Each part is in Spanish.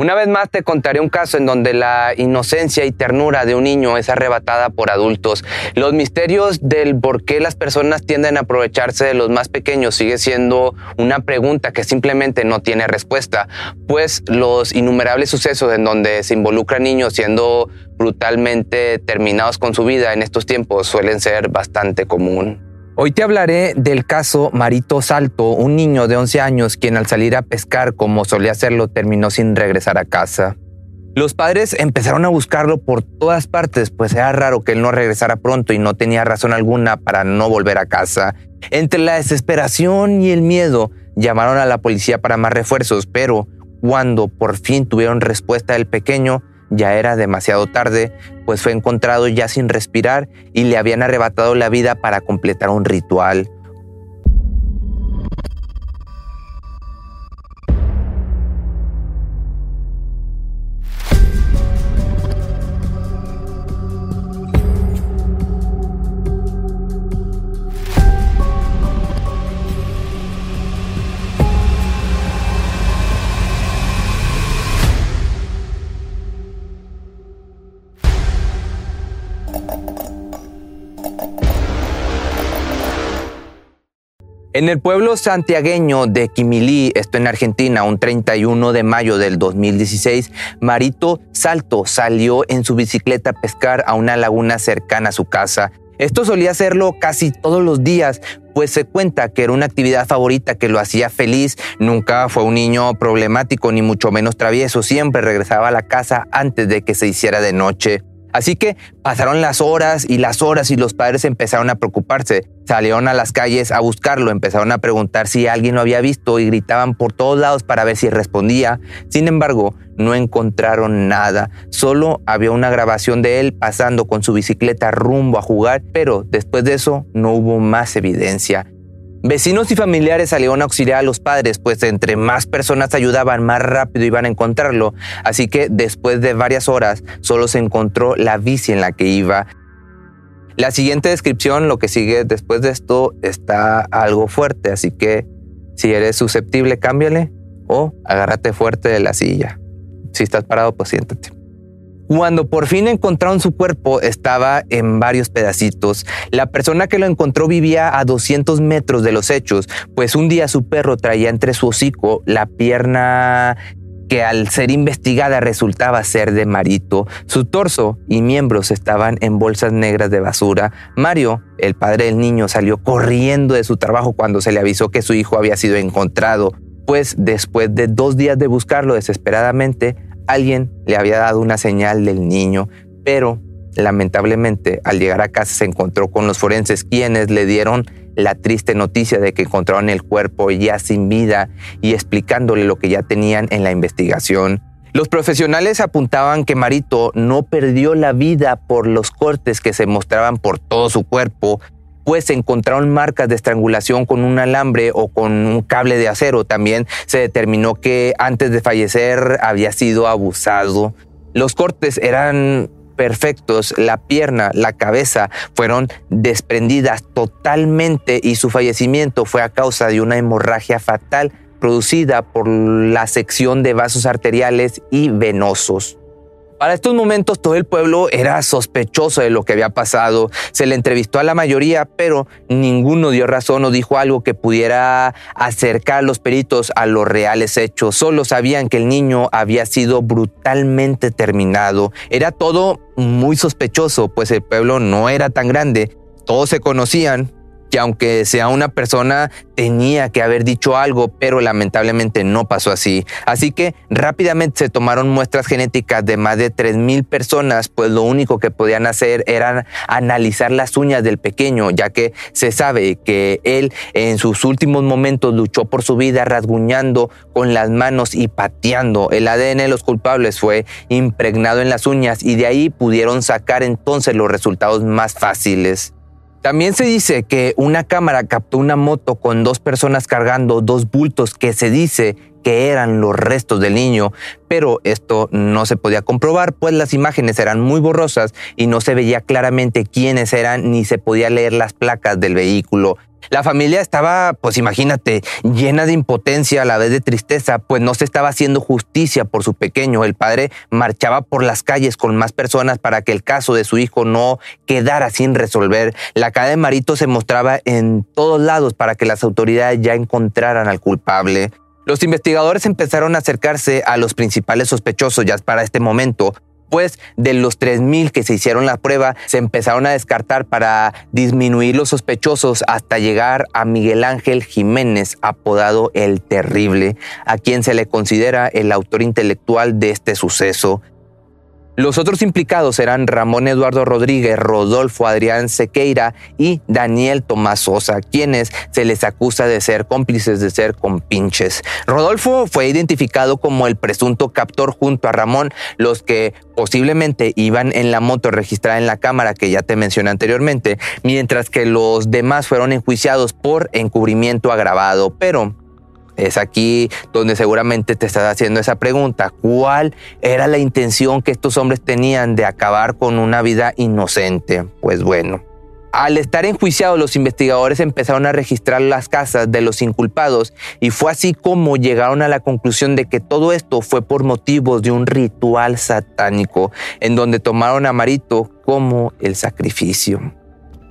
Una vez más te contaré un caso en donde la inocencia y ternura de un niño es arrebatada por adultos. Los misterios del por qué las personas tienden a aprovecharse de los más pequeños sigue siendo una pregunta que simplemente no tiene respuesta, pues los innumerables sucesos en donde se involucran niños siendo brutalmente terminados con su vida en estos tiempos suelen ser bastante común. Hoy te hablaré del caso Marito Salto, un niño de 11 años quien al salir a pescar como solía hacerlo terminó sin regresar a casa. Los padres empezaron a buscarlo por todas partes, pues era raro que él no regresara pronto y no tenía razón alguna para no volver a casa. Entre la desesperación y el miedo, llamaron a la policía para más refuerzos, pero cuando por fin tuvieron respuesta del pequeño, ya era demasiado tarde, pues fue encontrado ya sin respirar y le habían arrebatado la vida para completar un ritual. En el pueblo santiagueño de Quimilí, esto en Argentina, un 31 de mayo del 2016, Marito Salto salió en su bicicleta a pescar a una laguna cercana a su casa. Esto solía hacerlo casi todos los días, pues se cuenta que era una actividad favorita que lo hacía feliz. Nunca fue un niño problemático ni mucho menos travieso, siempre regresaba a la casa antes de que se hiciera de noche. Así que pasaron las horas y las horas y los padres empezaron a preocuparse. Salieron a las calles a buscarlo, empezaron a preguntar si alguien lo había visto y gritaban por todos lados para ver si respondía. Sin embargo, no encontraron nada. Solo había una grabación de él pasando con su bicicleta rumbo a jugar, pero después de eso no hubo más evidencia. Vecinos y familiares salieron a auxiliar a los padres, pues entre más personas ayudaban, más rápido iban a encontrarlo. Así que después de varias horas, solo se encontró la bici en la que iba. La siguiente descripción, lo que sigue después de esto, está algo fuerte, así que si eres susceptible, cámbiale o agárrate fuerte de la silla. Si estás parado, pues siéntate. Cuando por fin encontraron su cuerpo, estaba en varios pedacitos. La persona que lo encontró vivía a 200 metros de los hechos, pues un día su perro traía entre su hocico la pierna que al ser investigada resultaba ser de Marito. Su torso y miembros estaban en bolsas negras de basura. Mario, el padre del niño, salió corriendo de su trabajo cuando se le avisó que su hijo había sido encontrado, pues después de dos días de buscarlo desesperadamente, Alguien le había dado una señal del niño, pero lamentablemente al llegar a casa se encontró con los forenses quienes le dieron la triste noticia de que encontraron el cuerpo ya sin vida y explicándole lo que ya tenían en la investigación. Los profesionales apuntaban que Marito no perdió la vida por los cortes que se mostraban por todo su cuerpo, pues se encontraron marcas de estrangulación con un alambre o con un cable de acero. También se determinó que antes de fallecer había sido abusado. Los cortes eran perfectos, la pierna, la cabeza fueron desprendidas totalmente y su fallecimiento fue a causa de una hemorragia fatal producida por la sección de vasos arteriales y venosos. Para estos momentos todo el pueblo era sospechoso de lo que había pasado. Se le entrevistó a la mayoría, pero ninguno dio razón o dijo algo que pudiera acercar a los peritos a los reales hechos. Solo sabían que el niño había sido brutalmente terminado. Era todo muy sospechoso, pues el pueblo no era tan grande. Todos se conocían, que aunque sea una persona tenía que haber dicho algo, pero lamentablemente no pasó así. Así que rápidamente se tomaron muestras genéticas de más de 3.000 personas, pues lo único que podían hacer era analizar las uñas del pequeño, ya que se sabe que él en sus últimos momentos luchó por su vida rasguñando con las manos y pateando. El ADN de los culpables fue impregnado en las uñas y de ahí pudieron sacar entonces los resultados más fáciles. También se dice que una cámara captó una moto con dos personas cargando dos bultos que se dice que eran los restos del niño, pero esto no se podía comprobar, pues las imágenes eran muy borrosas y no se veía claramente quiénes eran ni se podía leer las placas del vehículo. La familia estaba, pues imagínate, llena de impotencia a la vez de tristeza, pues no se estaba haciendo justicia por su pequeño. El padre marchaba por las calles con más personas para que el caso de su hijo no quedara sin resolver. La cara de Marito se mostraba en todos lados para que las autoridades ya encontraran al culpable. Los investigadores empezaron a acercarse a los principales sospechosos ya para este momento, Después de los 3.000 que se hicieron la prueba, se empezaron a descartar para disminuir los sospechosos hasta llegar a Miguel Ángel Jiménez, apodado El Terrible, a quien se le considera el autor intelectual de este suceso. Los otros implicados eran Ramón Eduardo Rodríguez, Rodolfo Adrián Sequeira y Daniel Tomás Sosa, quienes se les acusa de ser cómplices de ser compinches. Rodolfo fue identificado como el presunto captor junto a Ramón, los que posiblemente iban en la moto registrada en la cámara que ya te mencioné anteriormente, mientras que los demás fueron enjuiciados por encubrimiento agravado, pero es aquí donde seguramente te estás haciendo esa pregunta. ¿Cuál era la intención que estos hombres tenían de acabar con una vida inocente? Pues bueno, al estar enjuiciados, los investigadores empezaron a registrar las casas de los inculpados y fue así como llegaron a la conclusión de que todo esto fue por motivos de un ritual satánico en donde tomaron a Marito como el sacrificio.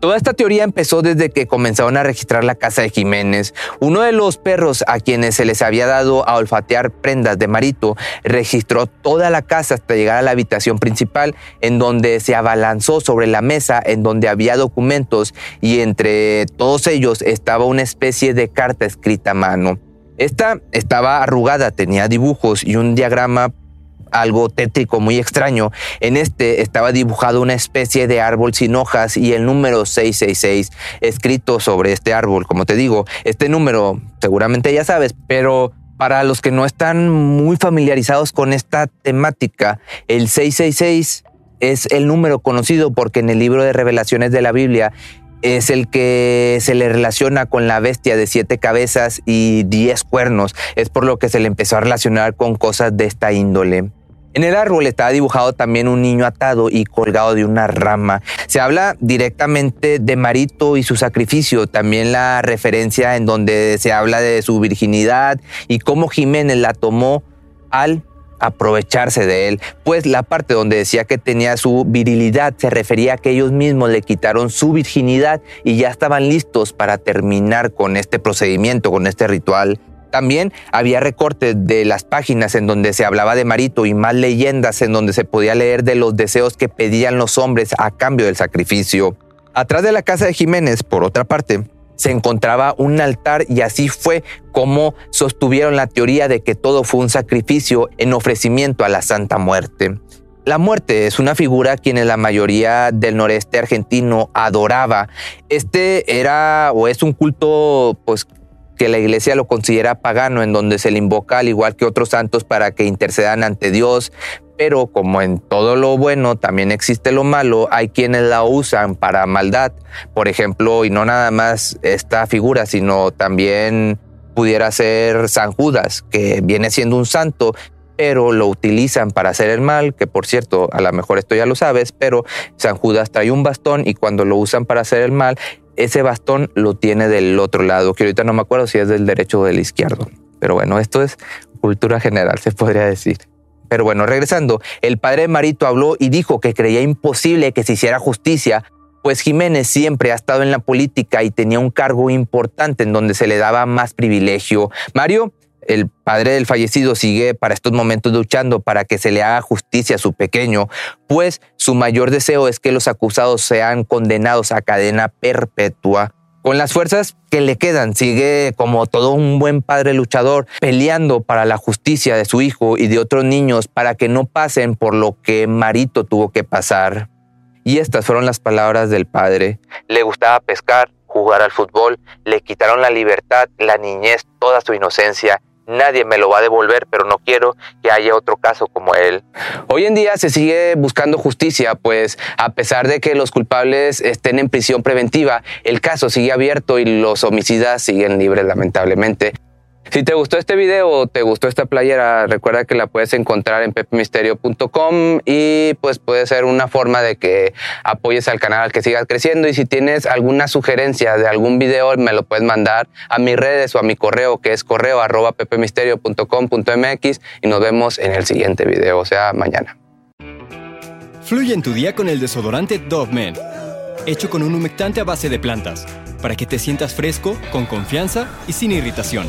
Toda esta teoría empezó desde que comenzaron a registrar la casa de Jiménez. Uno de los perros a quienes se les había dado a olfatear prendas de Marito registró toda la casa hasta llegar a la habitación principal, en donde se abalanzó sobre la mesa, en donde había documentos y entre todos ellos estaba una especie de carta escrita a mano. Esta estaba arrugada, tenía dibujos y un diagrama algo tétrico muy extraño. En este estaba dibujado una especie de árbol sin hojas y el número 666 escrito sobre este árbol. Como te digo, este número seguramente ya sabes, pero para los que no están muy familiarizados con esta temática, el 666 es el número conocido porque en el libro de revelaciones de la Biblia es el que se le relaciona con la bestia de siete cabezas y diez cuernos. Es por lo que se le empezó a relacionar con cosas de esta índole. En el árbol estaba dibujado también un niño atado y colgado de una rama. Se habla directamente de Marito y su sacrificio, también la referencia en donde se habla de su virginidad y cómo Jiménez la tomó al aprovecharse de él, pues la parte donde decía que tenía su virilidad se refería a que ellos mismos le quitaron su virginidad y ya estaban listos para terminar con este procedimiento, con este ritual también había recortes de las páginas en donde se hablaba de Marito y más leyendas en donde se podía leer de los deseos que pedían los hombres a cambio del sacrificio. Atrás de la casa de Jiménez, por otra parte, se encontraba un altar y así fue como sostuvieron la teoría de que todo fue un sacrificio en ofrecimiento a la Santa Muerte. La muerte es una figura a quienes la mayoría del noreste argentino adoraba. Este era o es un culto pues que la iglesia lo considera pagano, en donde se le invoca al igual que otros santos para que intercedan ante Dios, pero como en todo lo bueno también existe lo malo, hay quienes la usan para maldad. Por ejemplo, y no nada más esta figura, sino también pudiera ser San Judas, que viene siendo un santo, pero lo utilizan para hacer el mal, que por cierto, a lo mejor esto ya lo sabes, pero San Judas trae un bastón y cuando lo usan para hacer el mal, ese bastón lo tiene del otro lado, que ahorita no me acuerdo si es del derecho o del izquierdo. Pero bueno, esto es cultura general, se podría decir. Pero bueno, regresando, el padre Marito habló y dijo que creía imposible que se hiciera justicia, pues Jiménez siempre ha estado en la política y tenía un cargo importante en donde se le daba más privilegio. Mario, el padre del fallecido, sigue para estos momentos luchando para que se le haga justicia a su pequeño, pues su mayor deseo es que los acusados sean condenados a cadena perpetua con las fuerzas que le quedan, sigue como todo un buen padre luchador, peleando para la justicia de su hijo y de otros niños para que no pasen por lo que Marito tuvo que pasar. Y estas fueron las palabras del padre. Le gustaba pescar, jugar al fútbol, le quitaron la libertad, la niñez, toda su inocencia nadie me lo va a devolver, pero no quiero que haya otro caso como él. Hoy en día se sigue buscando justicia, pues a pesar de que los culpables estén en prisión preventiva, el caso sigue abierto y los homicidas siguen libres lamentablemente. Si te gustó este video o te gustó esta playera, recuerda que la puedes encontrar en pepemisterio.com y pues puede ser una forma de que apoyes al canal, que sigas creciendo. Y si tienes alguna sugerencia de algún video, me lo puedes mandar a mis redes o a mi correo, que es correo arroba pepemisterio.com.mx y nos vemos en el siguiente video, o sea, mañana. Fluye en tu día con el desodorante Dove Men, hecho con un humectante a base de plantas, para que te sientas fresco, con confianza y sin irritación.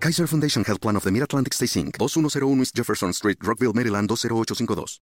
Kaiser Foundation Health Plan of the Mid-Atlantic Stay Inc. 2101 East Jefferson Street, Rockville, Maryland 20852.